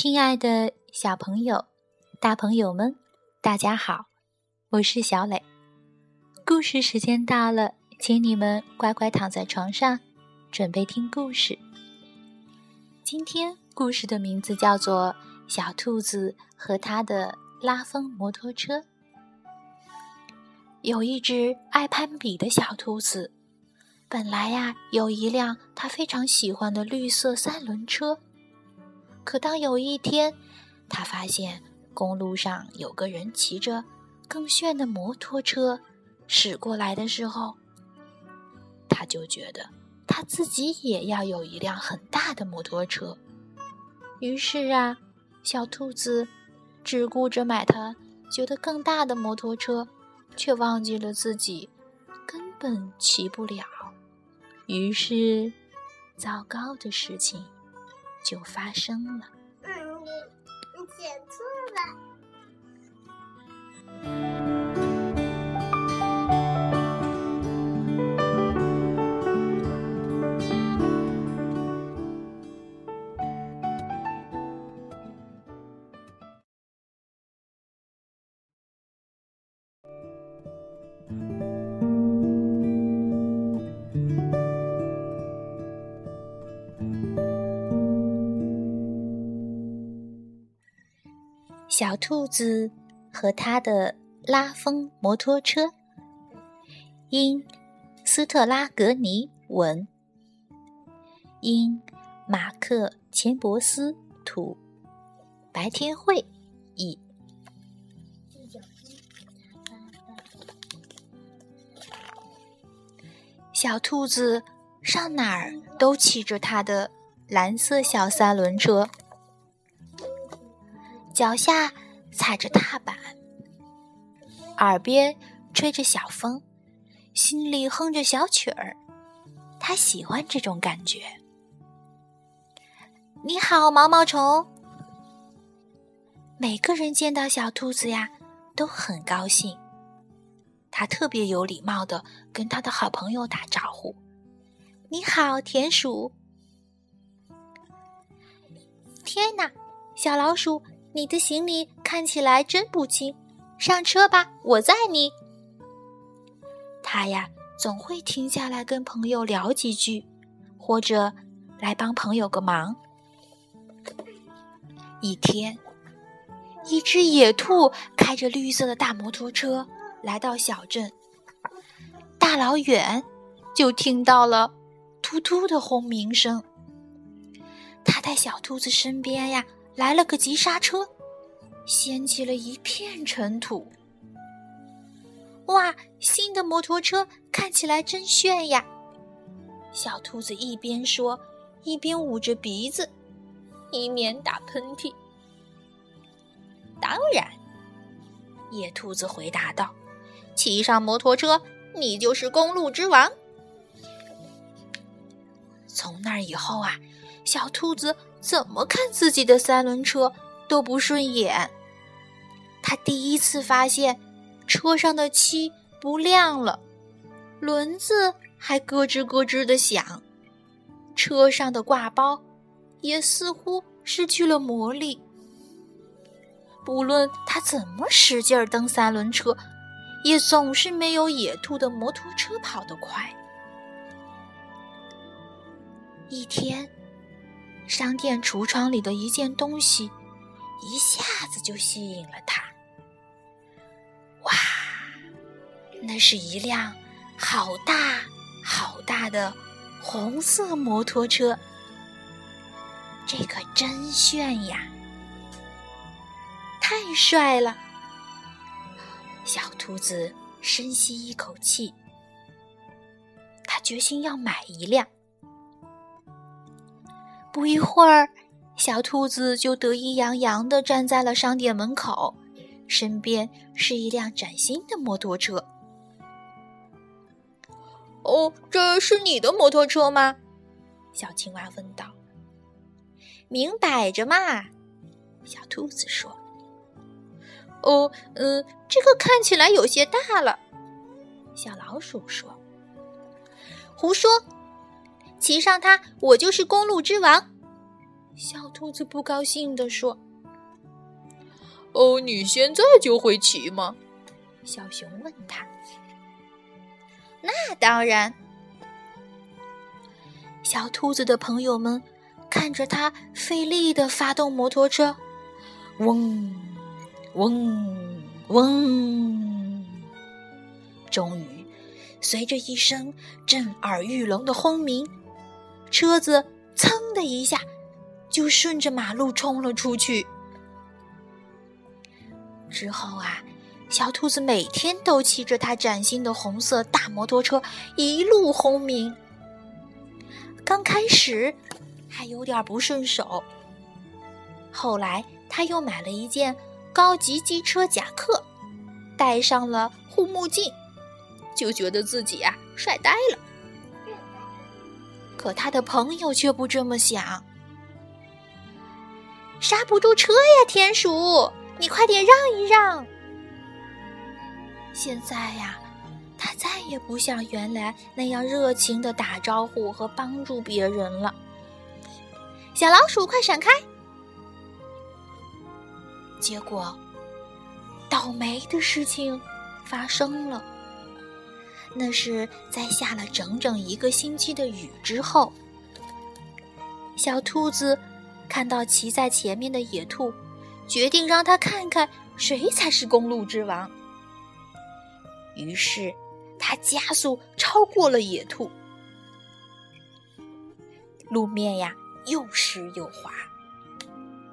亲爱的小朋友、大朋友们，大家好，我是小磊。故事时间到了，请你们乖乖躺在床上，准备听故事。今天故事的名字叫做《小兔子和它的拉风摩托车》。有一只爱攀比的小兔子，本来呀有一辆它非常喜欢的绿色三轮车。可当有一天，他发现公路上有个人骑着更炫的摩托车驶过来的时候，他就觉得他自己也要有一辆很大的摩托车。于是啊，小兔子只顾着买他觉得更大的摩托车，却忘记了自己根本骑不了。于是，糟糕的事情。就发生了。嗯，你你写错了。小兔子和他的拉风摩托车，因斯特拉格尼文，因马克钱伯斯图，白天会译。小兔子上哪儿都骑着它的蓝色小三轮车。脚下踩着踏板，耳边吹着小风，心里哼着小曲儿。他喜欢这种感觉。你好，毛毛虫。每个人见到小兔子呀，都很高兴。他特别有礼貌的跟他的好朋友打招呼：“你好，田鼠。”天哪，小老鼠！你的行李看起来真不轻，上车吧，我载你。他呀，总会停下来跟朋友聊几句，或者来帮朋友个忙。一天，一只野兔开着绿色的大摩托车来到小镇，大老远就听到了突突的轰鸣声。他在小兔子身边呀。来了个急刹车，掀起了一片尘土。哇，新的摩托车看起来真炫呀！小兔子一边说，一边捂着鼻子，以免打喷嚏。当然，野兔子回答道：“骑上摩托车，你就是公路之王。”从那以后啊。小兔子怎么看自己的三轮车都不顺眼。他第一次发现车上的漆不亮了，轮子还咯吱咯吱的响，车上的挂包也似乎失去了魔力。不论他怎么使劲蹬三轮车，也总是没有野兔的摩托车跑得快。一天。商店橱窗里的一件东西，一下子就吸引了他。哇，那是一辆好大好大的红色摩托车，这可真炫呀！太帅了！小兔子深吸一口气，他决心要买一辆。不一会儿，小兔子就得意洋洋地站在了商店门口，身边是一辆崭新的摩托车。“哦，这是你的摩托车吗？”小青蛙问道。“明摆着嘛。”小兔子说。“哦，嗯，这个看起来有些大了。”小老鼠说。“胡说。”骑上它，我就是公路之王。小兔子不高兴地说：“哦，你现在就会骑吗？”小熊问他。“那当然。”小兔子的朋友们看着它费力的发动摩托车，嗡，嗡，嗡，终于，随着一声震耳欲聋的轰鸣，车子噌的一下。就顺着马路冲了出去。之后啊，小兔子每天都骑着它崭新的红色大摩托车一路轰鸣。刚开始还有点不顺手，后来他又买了一件高级机车夹克，戴上了护目镜，就觉得自己啊帅呆了。可他的朋友却不这么想。刹不住车呀，田鼠，你快点让一让。现在呀，他再也不像原来那样热情的打招呼和帮助别人了。小老鼠，快闪开！结果，倒霉的事情发生了。那是在下了整整一个星期的雨之后，小兔子。看到骑在前面的野兔，决定让他看看谁才是公路之王。于是，他加速超过了野兔。路面呀，又湿又滑，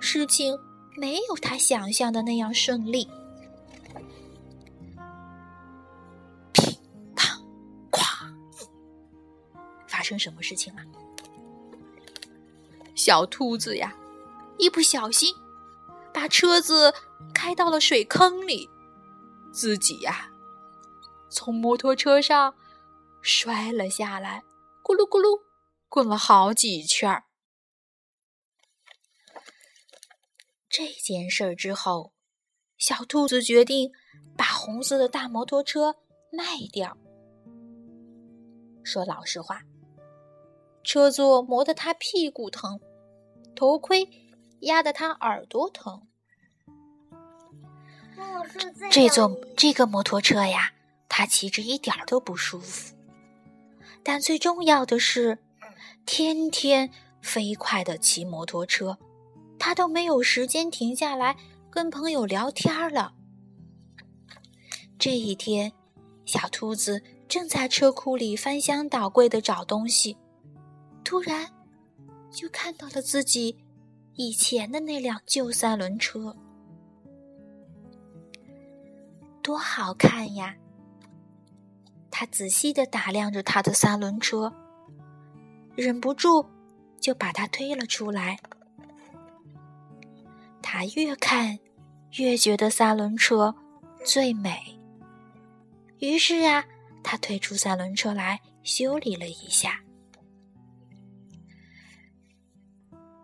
事情没有他想象的那样顺利。乒乓咵，发生什么事情了？小兔子呀，一不小心把车子开到了水坑里，自己呀从摩托车上摔了下来，咕噜咕噜滚了好几圈儿。这件事儿之后，小兔子决定把红色的大摩托车卖掉。说老实话，车座磨得他屁股疼。头盔压得他耳朵疼。这座这个摩托车呀，他骑着一点都不舒服。但最重要的是，天天飞快的骑摩托车，他都没有时间停下来跟朋友聊天了。这一天，小兔子正在车库里翻箱倒柜的找东西，突然。就看到了自己以前的那辆旧三轮车，多好看呀！他仔细的打量着他的三轮车，忍不住就把它推了出来。他越看越觉得三轮车最美，于是啊，他推出三轮车来修理了一下。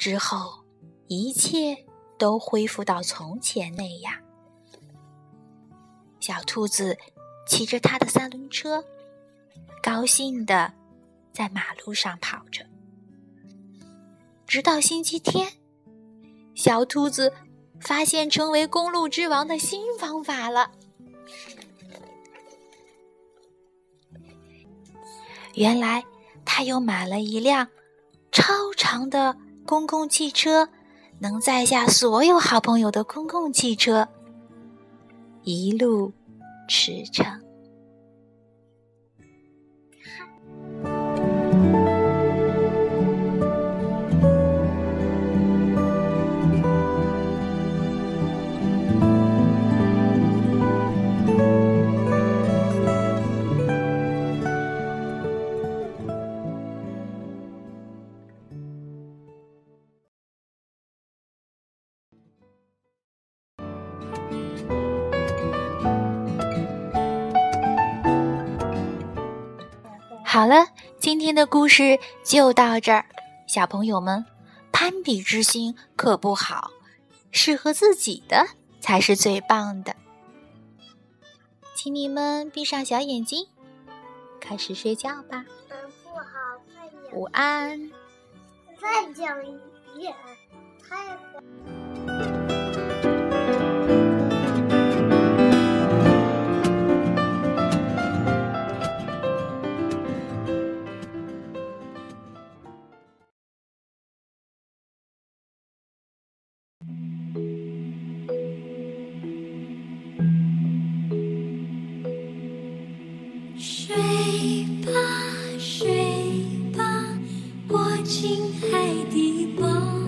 之后，一切都恢复到从前那样。小兔子骑着它的三轮车，高兴的在马路上跑着。直到星期天，小兔子发现成为公路之王的新方法了。原来，他又买了一辆超长的。公共汽车能载下所有好朋友的公共汽车，一路驰骋。好了，今天的故事就到这儿。小朋友们，攀比之心可不好，适合自己的才是最棒的。请你们闭上小眼睛，开始睡觉吧。嗯不好，快点午安。再讲一。遍太快。亲爱的宝